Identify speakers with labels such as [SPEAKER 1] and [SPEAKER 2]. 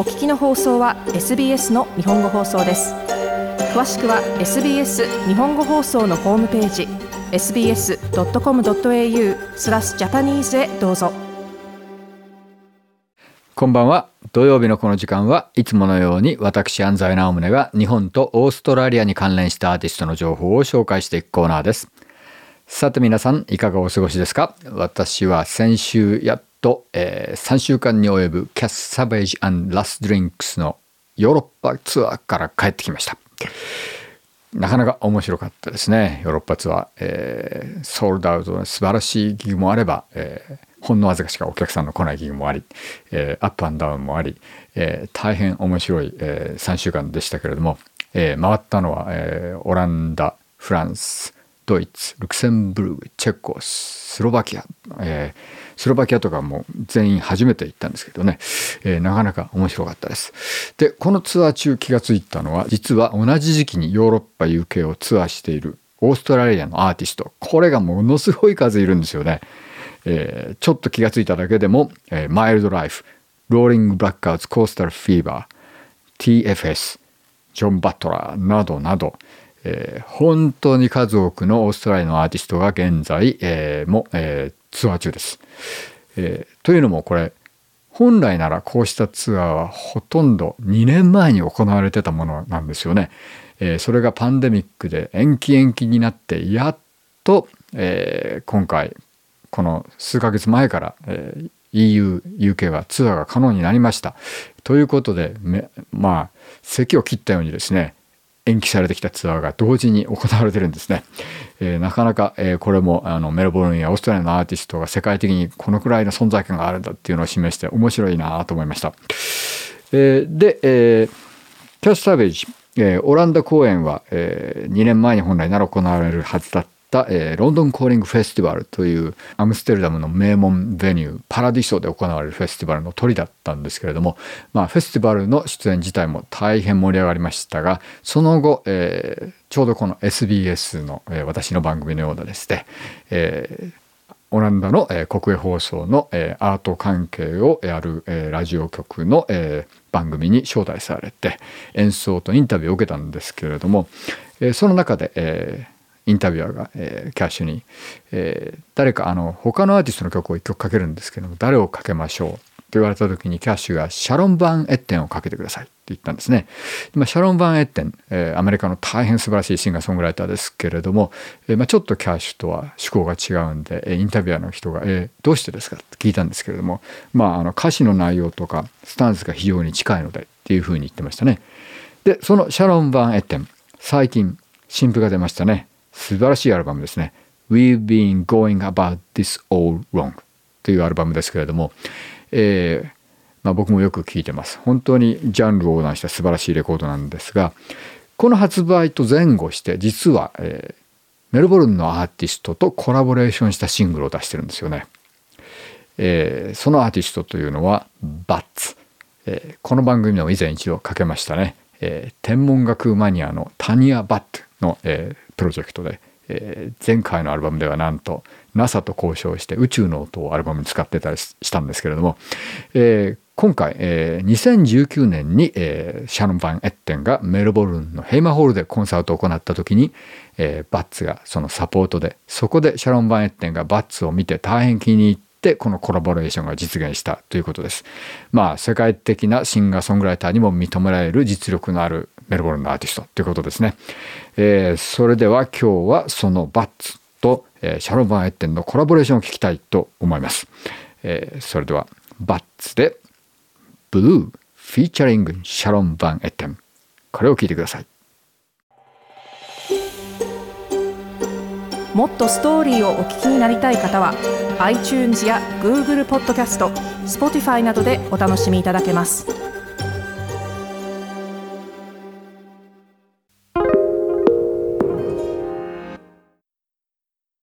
[SPEAKER 1] お聞きの放送は SBS の日本語放送です詳しくは SBS 日本語放送のホームページ sbs.com.au スラスジャパニーズへどうぞ
[SPEAKER 2] こんばんは土曜日のこの時間はいつものように私安西直宗が日本とオーストラリアに関連したアーティストの情報を紹介していくコーナーですさて皆さんいかがお過ごしですか私は先週やっと、えー、3週間に及ぶキャス・サベージラス・ドリンクスのヨーロッパツアーから帰ってきましたなかなか面白かったですねヨーロッパツアー、えー、ソールドアウトの素晴らしいギグもあれば、えー、ほんのわずかしかお客さんの来ないギグもあり、えー、アップアンダウンもあり、えー、大変面白い、えー、3週間でしたけれども、えー、回ったのは、えー、オランダフランスドイツルクセンブルクチェコスロバキア、えー、スロバキアとかも全員初めて行ったんですけどね、えー、なかなか面白かったですでこのツアー中気が付いたのは実は同じ時期にヨーロッパ UK をツアーしているオーストラリアのアーティストこれがものすごい数いるんですよね、えー、ちょっと気が付いただけでも、えマイルドライフローリング・ブラックアウト・コースタル・フィーバー TFS ジョン・バトラーなどなど、えー、本当に数多くのオーストラリアのアーティストが現在、えー、も、えー、ツアー中です、えー、というのもこれ本来ならこうしたツアーはほとんど2年前に行われてたものなんですよね。えー、それがパンデミックで延期延期になってやっと、えー、今回この数ヶ月前から、えー、EU、UK はツアーが可能になりました。ということで、まあ、席を切ったようにですね、延期されてきたツアーが同時に行われてるんですね。えー、なかなか、えー、これもあのメルボルンやオーストラリアのアーティストが世界的にこのくらいの存在感があるんだっていうのを示して面白いなと思いました。えー、で、えキャス・サベージ、えオランダ公演は、え2年前に本来なら行われるはずだっ、えー、ロンドンコーリングフェスティバルというアムステルダムの名門ベニューパラディソで行われるフェスティバルの鳥だったんですけれども、まあ、フェスティバルの出演自体も大変盛り上がりましたがその後、えー、ちょうどこの SBS の、えー、私の番組のようなですね、えーオランダの、国営放送の、アート関係をやる、ラジオ局の、番組に招待されて演奏とインタビューを受けたんですけれども、その中で、インタビュアーが、えー、キャッシュに、えー、誰かあの他のアーティストの曲を1曲かけるんですけども誰をかけましょうって言われた時にキャッシュが「シャロン・バン・エッテンをかけてください」って言ったんですね。まあ、シャロン・バン・エッテン、えー、アメリカの大変素晴らしいシンガーソングライターですけれども、えー、まあ、ちょっとキャッシュとは趣向が違うんでインタビュアーの人が「えどうしてですか?」って聞いたんですけれども、まあ、あの歌詞の内容とかスタンスが非常に近いのでっていうふうに言ってましたね。でそのシャロン・バン・エッテン最近新譜が出ましたね素晴らしいアルバムですね。We've been going about this all wrong というアルバムですけれども、えーまあ、僕もよく聴いてます。本当にジャンルを横断した素晴らしいレコードなんですが、この発売と前後して実は、えー、メルボルンのアーティストとコラボレーションしたシングルを出してるんですよね。えー、そのアーティストというのはバッツ、えー、この番組でも以前一度かけましたね、え天文学マニアのタニア・バットの、えプロジェクトで、えー、前回のアルバムではなんと NASA と交渉して宇宙の音をアルバムに使ってたりしたんですけれども、えー、今回、えー、2019年に、えー、シャノン・ァン・エッテンがメルボルンのヘイマホールでコンサートを行った時に、えー、バッツがそのサポートでそこでシャロン・ァン・エッテンがバッツを見て大変気に入ってこのコラボレーションが実現したということです。まあ世界的なシンガーソングライターにも認められる実力のあるメルボルンのアーティストということですね、えー、それでは今日はそのバッツと、えー、シャロン・バン・エッテンのコラボレーションを聞きたいと思います、えー、それではバッツで「ブルー」フィーチャリングシャロン・バン・エッテンこれを聞いてください
[SPEAKER 1] もっとストーリーをお聞きになりたい方は iTunes や Google ポッドキャスト Spotify などでお楽しみいただけます。